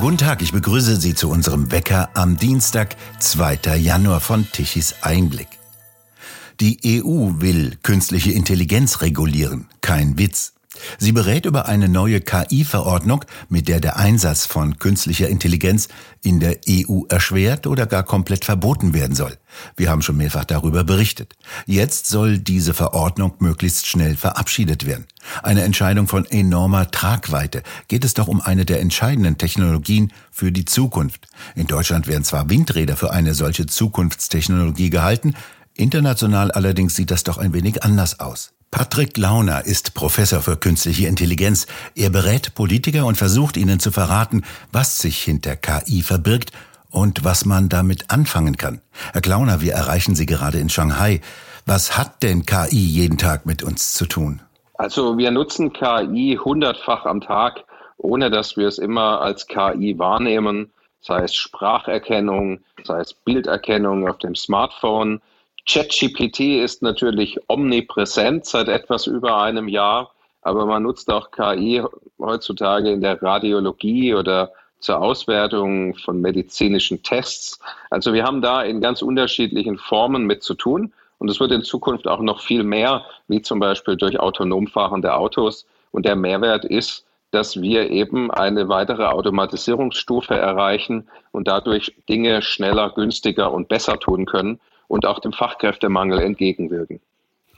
Guten Tag, ich begrüße Sie zu unserem Wecker am Dienstag, 2. Januar von Tichys Einblick. Die EU will künstliche Intelligenz regulieren. Kein Witz. Sie berät über eine neue KI-Verordnung, mit der der Einsatz von künstlicher Intelligenz in der EU erschwert oder gar komplett verboten werden soll. Wir haben schon mehrfach darüber berichtet. Jetzt soll diese Verordnung möglichst schnell verabschiedet werden. Eine Entscheidung von enormer Tragweite. Geht es doch um eine der entscheidenden Technologien für die Zukunft. In Deutschland werden zwar Windräder für eine solche Zukunftstechnologie gehalten, international allerdings sieht das doch ein wenig anders aus. Patrick Launer ist Professor für künstliche Intelligenz. Er berät Politiker und versucht ihnen zu verraten, was sich hinter KI verbirgt und was man damit anfangen kann. Herr Klauner, wir erreichen Sie gerade in Shanghai. Was hat denn KI jeden Tag mit uns zu tun? Also wir nutzen KI hundertfach am Tag, ohne dass wir es immer als KI wahrnehmen, sei es Spracherkennung, sei es Bilderkennung auf dem Smartphone, ChatGPT ist natürlich omnipräsent seit etwas über einem Jahr, aber man nutzt auch KI heutzutage in der Radiologie oder zur Auswertung von medizinischen Tests. Also wir haben da in ganz unterschiedlichen Formen mit zu tun. Und es wird in Zukunft auch noch viel mehr, wie zum Beispiel durch autonom fahrende Autos. Und der Mehrwert ist, dass wir eben eine weitere Automatisierungsstufe erreichen und dadurch Dinge schneller, günstiger und besser tun können und auch dem Fachkräftemangel entgegenwirken.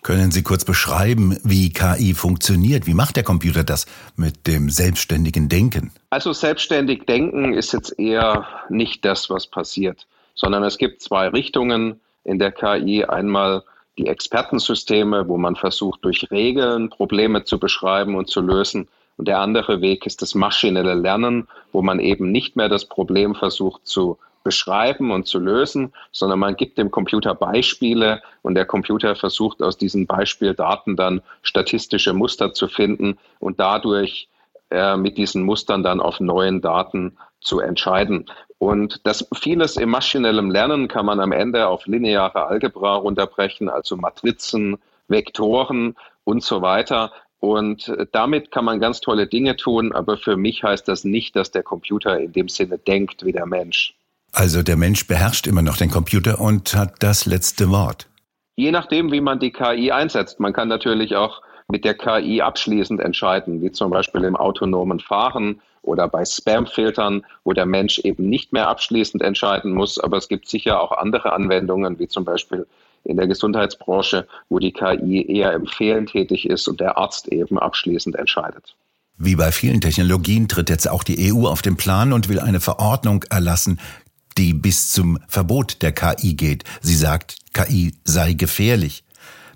Können Sie kurz beschreiben, wie KI funktioniert? Wie macht der Computer das mit dem selbstständigen Denken? Also selbstständig denken ist jetzt eher nicht das, was passiert, sondern es gibt zwei Richtungen in der KI. Einmal die Expertensysteme, wo man versucht, durch Regeln Probleme zu beschreiben und zu lösen. Und der andere Weg ist das maschinelle Lernen, wo man eben nicht mehr das Problem versucht zu beschreiben und zu lösen, sondern man gibt dem Computer Beispiele und der Computer versucht aus diesen Beispieldaten dann statistische Muster zu finden und dadurch äh, mit diesen Mustern dann auf neuen Daten zu entscheiden. Und das vieles im maschinellen Lernen kann man am Ende auf lineare Algebra runterbrechen, also Matrizen, Vektoren und so weiter. Und damit kann man ganz tolle Dinge tun, aber für mich heißt das nicht, dass der Computer in dem Sinne denkt wie der Mensch. Also der Mensch beherrscht immer noch den Computer und hat das letzte Wort. Je nachdem, wie man die KI einsetzt. Man kann natürlich auch mit der KI abschließend entscheiden, wie zum Beispiel im autonomen Fahren oder bei Spamfiltern, wo der Mensch eben nicht mehr abschließend entscheiden muss. Aber es gibt sicher auch andere Anwendungen, wie zum Beispiel in der Gesundheitsbranche, wo die KI eher empfehlend tätig ist und der Arzt eben abschließend entscheidet. Wie bei vielen Technologien tritt jetzt auch die EU auf den Plan und will eine Verordnung erlassen, die bis zum Verbot der KI geht. Sie sagt, KI sei gefährlich.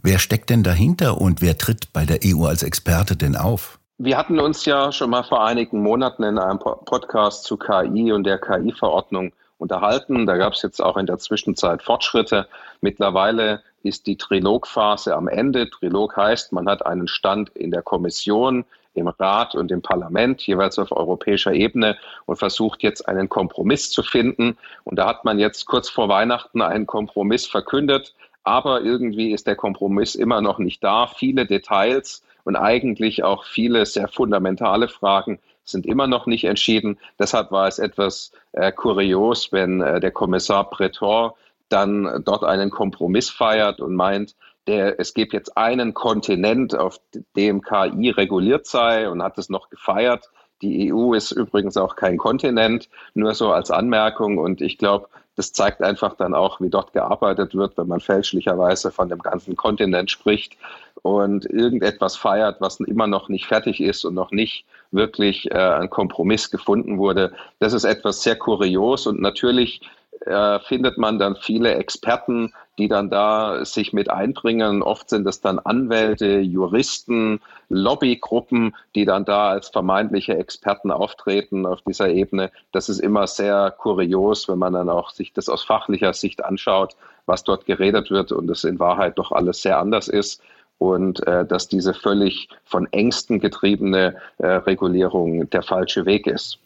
Wer steckt denn dahinter und wer tritt bei der EU als Experte denn auf? Wir hatten uns ja schon mal vor einigen Monaten in einem Podcast zu KI und der KI-Verordnung unterhalten. Da gab es jetzt auch in der Zwischenzeit Fortschritte. Mittlerweile ist die Trilogphase am Ende. Trilog heißt, man hat einen Stand in der Kommission, im Rat und im Parlament, jeweils auf europäischer Ebene, und versucht jetzt einen Kompromiss zu finden. Und da hat man jetzt kurz vor Weihnachten einen Kompromiss verkündet. Aber irgendwie ist der Kompromiss immer noch nicht da. Viele Details und eigentlich auch viele sehr fundamentale Fragen sind immer noch nicht entschieden. Deshalb war es etwas äh, kurios, wenn äh, der Kommissar Breton dann dort einen Kompromiss feiert und meint, der, es gibt jetzt einen Kontinent, auf dem KI reguliert sei und hat es noch gefeiert. Die EU ist übrigens auch kein Kontinent, nur so als Anmerkung. Und ich glaube, das zeigt einfach dann auch, wie dort gearbeitet wird, wenn man fälschlicherweise von dem ganzen Kontinent spricht und irgendetwas feiert, was immer noch nicht fertig ist und noch nicht wirklich äh, ein Kompromiss gefunden wurde. Das ist etwas sehr kurios und natürlich äh, findet man dann viele Experten, die dann da sich mit einbringen. Oft sind es dann Anwälte, Juristen, Lobbygruppen, die dann da als vermeintliche Experten auftreten auf dieser Ebene. Das ist immer sehr kurios, wenn man dann auch sich das aus fachlicher Sicht anschaut, was dort geredet wird und es in Wahrheit doch alles sehr anders ist und äh, dass diese völlig von Ängsten getriebene äh, Regulierung der falsche Weg ist.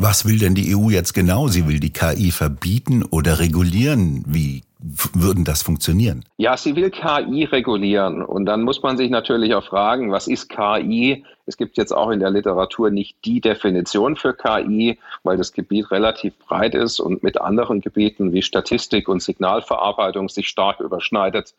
Was will denn die EU jetzt genau? Sie will die KI verbieten oder regulieren? Wie würden das funktionieren? Ja, sie will KI regulieren. Und dann muss man sich natürlich auch fragen, was ist KI? Es gibt jetzt auch in der Literatur nicht die Definition für KI, weil das Gebiet relativ breit ist und mit anderen Gebieten wie Statistik und Signalverarbeitung sich stark überschneidet.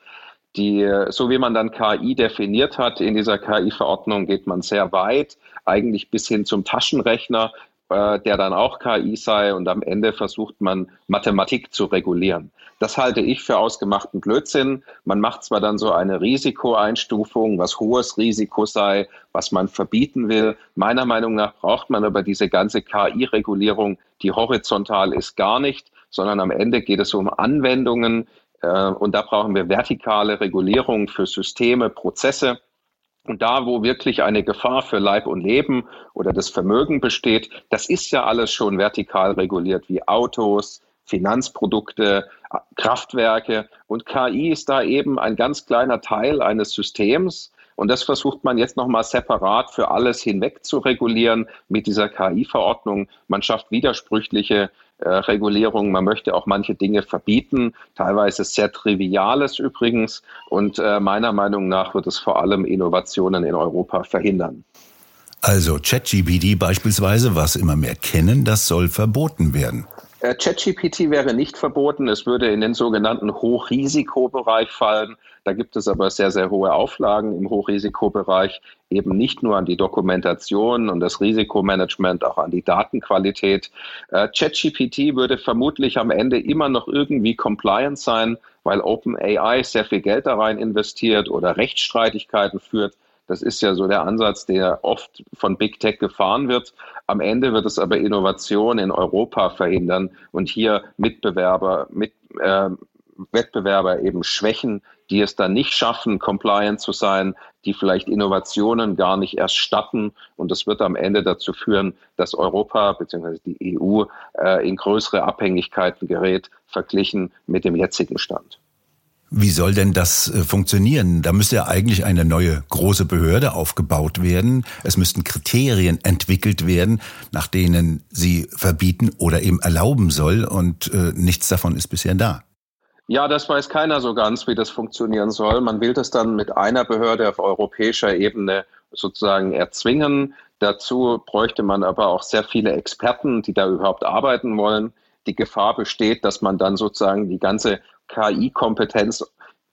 Die, so wie man dann KI definiert hat in dieser KI-Verordnung, geht man sehr weit, eigentlich bis hin zum Taschenrechner, äh, der dann auch KI sei und am Ende versucht man Mathematik zu regulieren. Das halte ich für ausgemachten Blödsinn. Man macht zwar dann so eine Risikoeinstufung, was hohes Risiko sei, was man verbieten will. Meiner Meinung nach braucht man aber diese ganze KI-Regulierung, die horizontal ist, gar nicht, sondern am Ende geht es um Anwendungen. Äh, und da brauchen wir vertikale Regulierung für Systeme, Prozesse. Und da, wo wirklich eine Gefahr für Leib und Leben oder das Vermögen besteht, das ist ja alles schon vertikal reguliert, wie Autos, Finanzprodukte, Kraftwerke. Und KI ist da eben ein ganz kleiner Teil eines Systems. Und das versucht man jetzt nochmal separat für alles hinweg zu regulieren mit dieser KI-Verordnung. Man schafft widersprüchliche Regulierung. Man möchte auch manche Dinge verbieten, teilweise sehr Triviales übrigens. Und äh, meiner Meinung nach wird es vor allem Innovationen in Europa verhindern. Also ChatGPT beispielsweise, was immer mehr kennen, das soll verboten werden. Äh, ChatGPT wäre nicht verboten. Es würde in den sogenannten Hochrisikobereich fallen. Da gibt es aber sehr, sehr hohe Auflagen im Hochrisikobereich, eben nicht nur an die Dokumentation und das Risikomanagement, auch an die Datenqualität. Äh, ChatGPT würde vermutlich am Ende immer noch irgendwie compliant sein, weil OpenAI sehr viel Geld da rein investiert oder Rechtsstreitigkeiten führt. Das ist ja so der Ansatz, der oft von Big Tech gefahren wird. Am Ende wird es aber Innovation in Europa verhindern und hier Mitbewerber, mit, äh, Wettbewerber eben schwächen, die es dann nicht schaffen, compliant zu sein, die vielleicht Innovationen gar nicht erst statten. Und das wird am Ende dazu führen, dass Europa bzw. die EU äh, in größere Abhängigkeiten gerät, verglichen mit dem jetzigen Stand. Wie soll denn das äh, funktionieren? Da müsste ja eigentlich eine neue große Behörde aufgebaut werden. Es müssten Kriterien entwickelt werden, nach denen sie verbieten oder eben erlauben soll. Und äh, nichts davon ist bisher da. Ja, das weiß keiner so ganz, wie das funktionieren soll. Man will das dann mit einer Behörde auf europäischer Ebene sozusagen erzwingen. Dazu bräuchte man aber auch sehr viele Experten, die da überhaupt arbeiten wollen. Die Gefahr besteht, dass man dann sozusagen die ganze KI-Kompetenz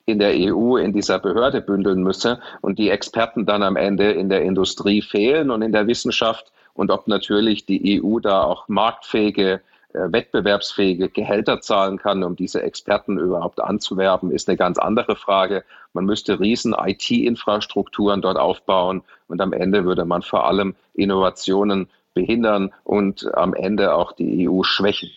in der EU in dieser Behörde bündeln müsse und die Experten dann am Ende in der Industrie fehlen und in der Wissenschaft und ob natürlich die EU da auch marktfähige, äh, wettbewerbsfähige Gehälter zahlen kann, um diese Experten überhaupt anzuwerben, ist eine ganz andere Frage. Man müsste riesen IT-Infrastrukturen dort aufbauen und am Ende würde man vor allem Innovationen behindern und am Ende auch die EU schwächen.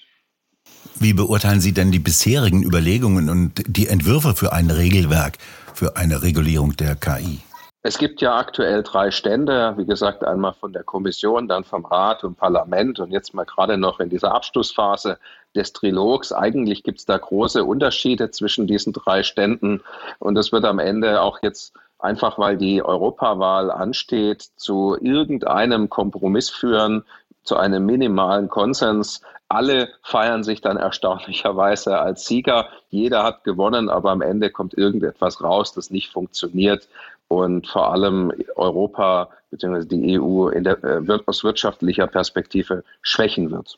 Wie beurteilen Sie denn die bisherigen Überlegungen und die Entwürfe für ein Regelwerk für eine Regulierung der KI? Es gibt ja aktuell drei Stände, wie gesagt, einmal von der Kommission, dann vom Rat und Parlament und jetzt mal gerade noch in dieser Abschlussphase des Trilogs. Eigentlich gibt es da große Unterschiede zwischen diesen drei Ständen und es wird am Ende auch jetzt einfach, weil die Europawahl ansteht, zu irgendeinem Kompromiss führen, zu einem minimalen Konsens. Alle feiern sich dann erstaunlicherweise als Sieger. Jeder hat gewonnen, aber am Ende kommt irgendetwas raus, das nicht funktioniert und vor allem Europa bzw. die EU in der, äh, aus wirtschaftlicher Perspektive schwächen wird.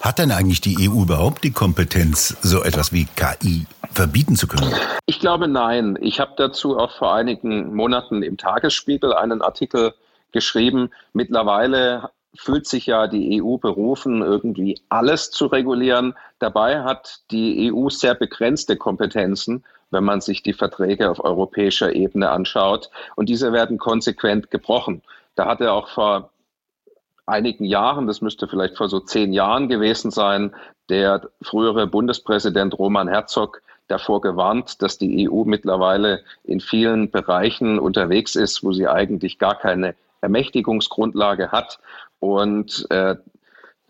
Hat denn eigentlich die EU überhaupt die Kompetenz, so etwas wie KI verbieten zu können? Ich glaube nein. Ich habe dazu auch vor einigen Monaten im Tagesspiegel einen Artikel geschrieben. Mittlerweile fühlt sich ja die EU berufen, irgendwie alles zu regulieren. Dabei hat die EU sehr begrenzte Kompetenzen, wenn man sich die Verträge auf europäischer Ebene anschaut. Und diese werden konsequent gebrochen. Da hatte auch vor einigen Jahren, das müsste vielleicht vor so zehn Jahren gewesen sein, der frühere Bundespräsident Roman Herzog davor gewarnt, dass die EU mittlerweile in vielen Bereichen unterwegs ist, wo sie eigentlich gar keine Ermächtigungsgrundlage hat. Und äh,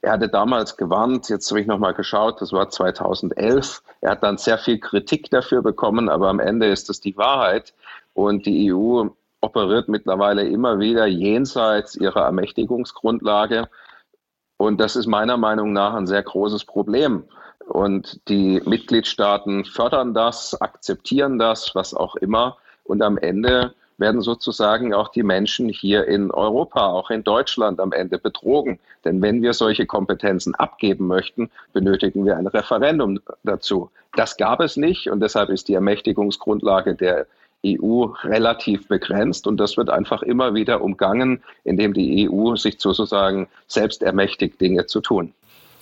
er hatte damals gewarnt, jetzt habe ich nochmal geschaut, das war 2011. Er hat dann sehr viel Kritik dafür bekommen, aber am Ende ist das die Wahrheit. Und die EU operiert mittlerweile immer wieder jenseits ihrer Ermächtigungsgrundlage. Und das ist meiner Meinung nach ein sehr großes Problem, und die Mitgliedstaaten fördern das, akzeptieren das, was auch immer. Und am Ende werden sozusagen auch die Menschen hier in Europa, auch in Deutschland am Ende betrogen. Denn wenn wir solche Kompetenzen abgeben möchten, benötigen wir ein Referendum dazu. Das gab es nicht und deshalb ist die Ermächtigungsgrundlage der EU relativ begrenzt und das wird einfach immer wieder umgangen, indem die EU sich sozusagen selbst ermächtigt, Dinge zu tun.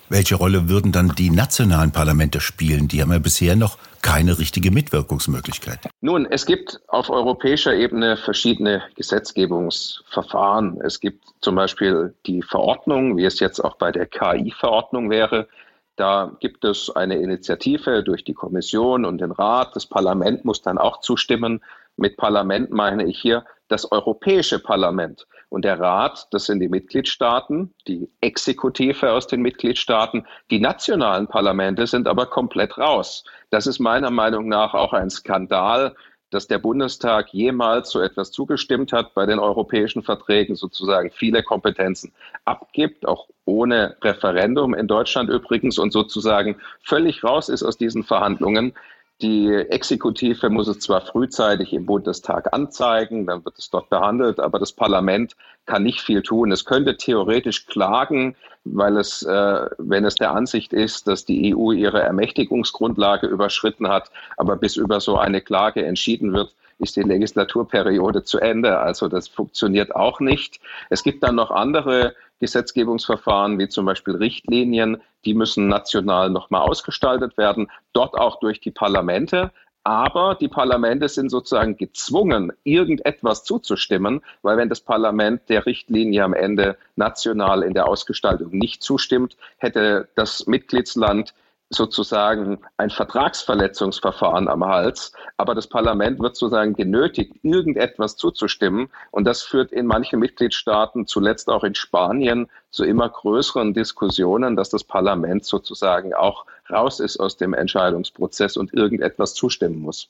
Welche Rolle würden dann die nationalen Parlamente spielen? Die haben ja bisher noch keine richtige Mitwirkungsmöglichkeit. Nun, es gibt auf europäischer Ebene verschiedene Gesetzgebungsverfahren. Es gibt zum Beispiel die Verordnung, wie es jetzt auch bei der KI-Verordnung wäre. Da gibt es eine Initiative durch die Kommission und den Rat. Das Parlament muss dann auch zustimmen. Mit Parlament meine ich hier das Europäische Parlament. Und der Rat, das sind die Mitgliedstaaten, die Exekutive aus den Mitgliedstaaten. Die nationalen Parlamente sind aber komplett raus. Das ist meiner Meinung nach auch ein Skandal, dass der Bundestag jemals so etwas zugestimmt hat, bei den europäischen Verträgen sozusagen viele Kompetenzen abgibt, auch ohne Referendum in Deutschland übrigens und sozusagen völlig raus ist aus diesen Verhandlungen. Die Exekutive muss es zwar frühzeitig im Bundestag anzeigen, dann wird es dort behandelt, aber das Parlament kann nicht viel tun. Es könnte theoretisch klagen, weil es, äh, wenn es der Ansicht ist, dass die EU ihre Ermächtigungsgrundlage überschritten hat, aber bis über so eine Klage entschieden wird, ist die Legislaturperiode zu Ende. Also das funktioniert auch nicht. Es gibt dann noch andere Gesetzgebungsverfahren, wie zum Beispiel Richtlinien, die müssen national nochmal ausgestaltet werden, dort auch durch die Parlamente. Aber die Parlamente sind sozusagen gezwungen, irgendetwas zuzustimmen, weil wenn das Parlament der Richtlinie am Ende national in der Ausgestaltung nicht zustimmt, hätte das Mitgliedsland sozusagen ein Vertragsverletzungsverfahren am Hals, aber das Parlament wird sozusagen genötigt, irgendetwas zuzustimmen. Und das führt in manchen Mitgliedstaaten, zuletzt auch in Spanien, zu immer größeren Diskussionen, dass das Parlament sozusagen auch raus ist aus dem Entscheidungsprozess und irgendetwas zustimmen muss.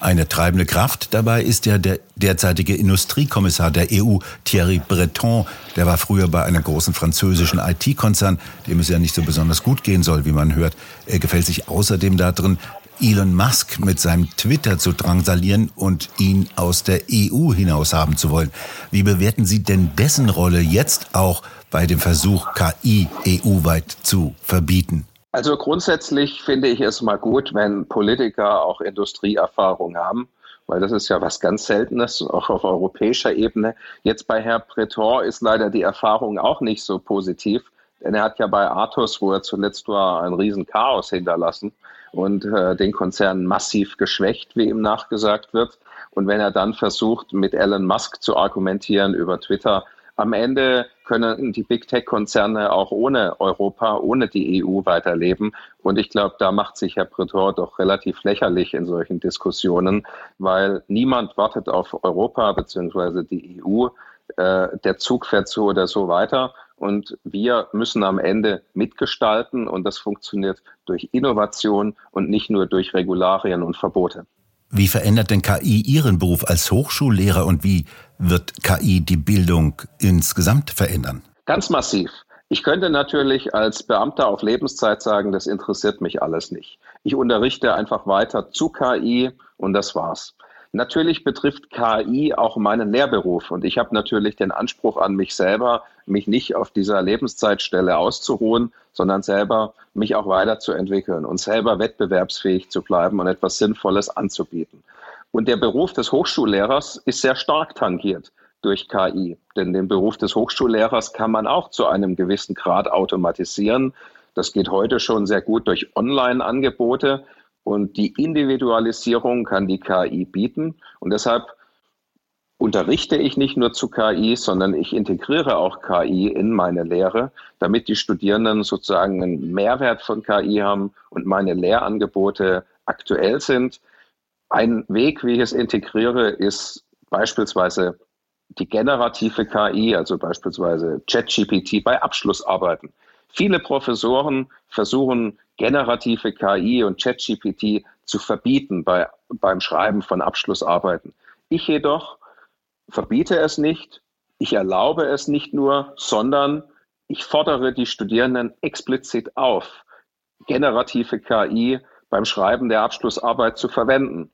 Eine treibende Kraft dabei ist ja der derzeitige Industriekommissar der EU, Thierry Breton. Der war früher bei einem großen französischen IT-Konzern, dem es ja nicht so besonders gut gehen soll, wie man hört. Er gefällt sich außerdem darin, Elon Musk mit seinem Twitter zu drangsalieren und ihn aus der EU hinaus haben zu wollen. Wie bewerten Sie denn dessen Rolle jetzt auch bei dem Versuch, KI EU-weit zu verbieten? Also grundsätzlich finde ich es mal gut, wenn Politiker auch Industrieerfahrung haben, weil das ist ja was ganz Seltenes, auch auf europäischer Ebene. Jetzt bei Herr Breton ist leider die Erfahrung auch nicht so positiv, denn er hat ja bei Athos, wo er zuletzt war, ein Riesenchaos hinterlassen und äh, den Konzern massiv geschwächt, wie ihm nachgesagt wird. Und wenn er dann versucht, mit Elon Musk zu argumentieren über Twitter, am Ende können die Big Tech-Konzerne auch ohne Europa, ohne die EU weiterleben. Und ich glaube, da macht sich Herr Breton doch relativ lächerlich in solchen Diskussionen, weil niemand wartet auf Europa bzw. die EU. Äh, der Zug fährt so oder so weiter. Und wir müssen am Ende mitgestalten. Und das funktioniert durch Innovation und nicht nur durch Regularien und Verbote. Wie verändert denn KI Ihren Beruf als Hochschullehrer und wie wird KI die Bildung insgesamt verändern? Ganz massiv. Ich könnte natürlich als Beamter auf Lebenszeit sagen, das interessiert mich alles nicht. Ich unterrichte einfach weiter zu KI und das war's. Natürlich betrifft KI auch meinen Lehrberuf und ich habe natürlich den Anspruch an mich selber, mich nicht auf dieser Lebenszeitstelle auszuruhen, sondern selber mich auch weiterzuentwickeln und selber wettbewerbsfähig zu bleiben und etwas Sinnvolles anzubieten. Und der Beruf des Hochschullehrers ist sehr stark tangiert durch KI, denn den Beruf des Hochschullehrers kann man auch zu einem gewissen Grad automatisieren. Das geht heute schon sehr gut durch Online-Angebote. Und die Individualisierung kann die KI bieten. Und deshalb unterrichte ich nicht nur zu KI, sondern ich integriere auch KI in meine Lehre, damit die Studierenden sozusagen einen Mehrwert von KI haben und meine Lehrangebote aktuell sind. Ein Weg, wie ich es integriere, ist beispielsweise die generative KI, also beispielsweise ChatGPT bei Abschlussarbeiten. Viele Professoren versuchen generative KI und ChatGPT zu verbieten bei, beim Schreiben von Abschlussarbeiten. Ich jedoch verbiete es nicht, ich erlaube es nicht nur, sondern ich fordere die Studierenden explizit auf, generative KI beim Schreiben der Abschlussarbeit zu verwenden.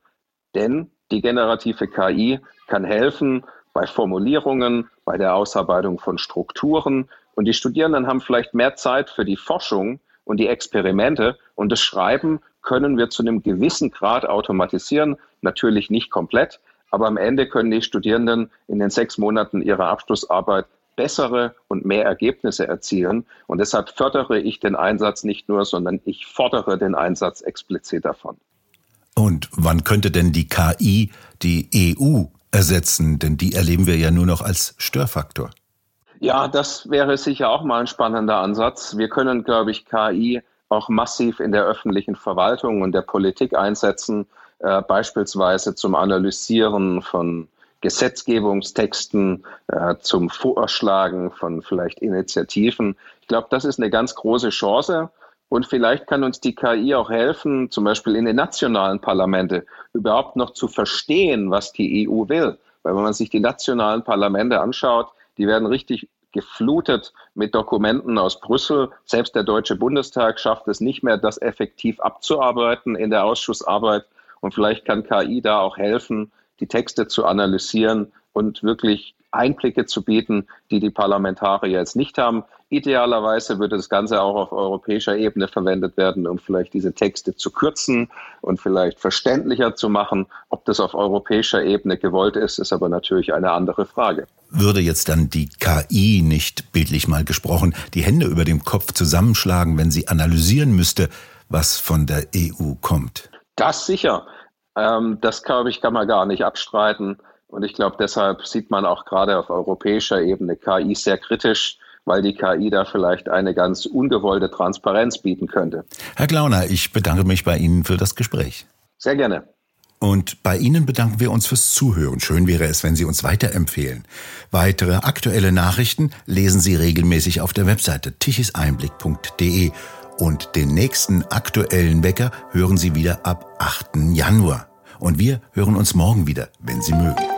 Denn die generative KI kann helfen bei Formulierungen, bei der Ausarbeitung von Strukturen. Und die Studierenden haben vielleicht mehr Zeit für die Forschung und die Experimente. Und das Schreiben können wir zu einem gewissen Grad automatisieren. Natürlich nicht komplett, aber am Ende können die Studierenden in den sechs Monaten ihrer Abschlussarbeit bessere und mehr Ergebnisse erzielen. Und deshalb fördere ich den Einsatz nicht nur, sondern ich fordere den Einsatz explizit davon. Und wann könnte denn die KI die EU ersetzen? Denn die erleben wir ja nur noch als Störfaktor. Ja, das wäre sicher auch mal ein spannender Ansatz. Wir können, glaube ich, KI auch massiv in der öffentlichen Verwaltung und der Politik einsetzen, äh, beispielsweise zum Analysieren von Gesetzgebungstexten, äh, zum Vorschlagen von vielleicht Initiativen. Ich glaube, das ist eine ganz große Chance. Und vielleicht kann uns die KI auch helfen, zum Beispiel in den nationalen Parlamente überhaupt noch zu verstehen, was die EU will. Weil wenn man sich die nationalen Parlamente anschaut, die werden richtig geflutet mit Dokumenten aus Brüssel. Selbst der Deutsche Bundestag schafft es nicht mehr, das effektiv abzuarbeiten in der Ausschussarbeit. Und vielleicht kann KI da auch helfen, die Texte zu analysieren und wirklich Einblicke zu bieten, die die Parlamentarier jetzt nicht haben. Idealerweise würde das Ganze auch auf europäischer Ebene verwendet werden, um vielleicht diese Texte zu kürzen und vielleicht verständlicher zu machen. Ob das auf europäischer Ebene gewollt ist, ist aber natürlich eine andere Frage. Würde jetzt dann die KI nicht bildlich mal gesprochen die Hände über dem Kopf zusammenschlagen, wenn sie analysieren müsste, was von der EU kommt? Das sicher. Ähm, das, glaube ich, kann man gar nicht abstreiten. Und ich glaube, deshalb sieht man auch gerade auf europäischer Ebene KI sehr kritisch, weil die KI da vielleicht eine ganz ungewollte Transparenz bieten könnte. Herr Glauner, ich bedanke mich bei Ihnen für das Gespräch. Sehr gerne. Und bei Ihnen bedanken wir uns fürs Zuhören. Schön wäre es, wenn Sie uns weiterempfehlen. Weitere aktuelle Nachrichten lesen Sie regelmäßig auf der Webseite tichiseinblick.de und den nächsten aktuellen Wecker hören Sie wieder ab 8. Januar. Und wir hören uns morgen wieder, wenn Sie mögen.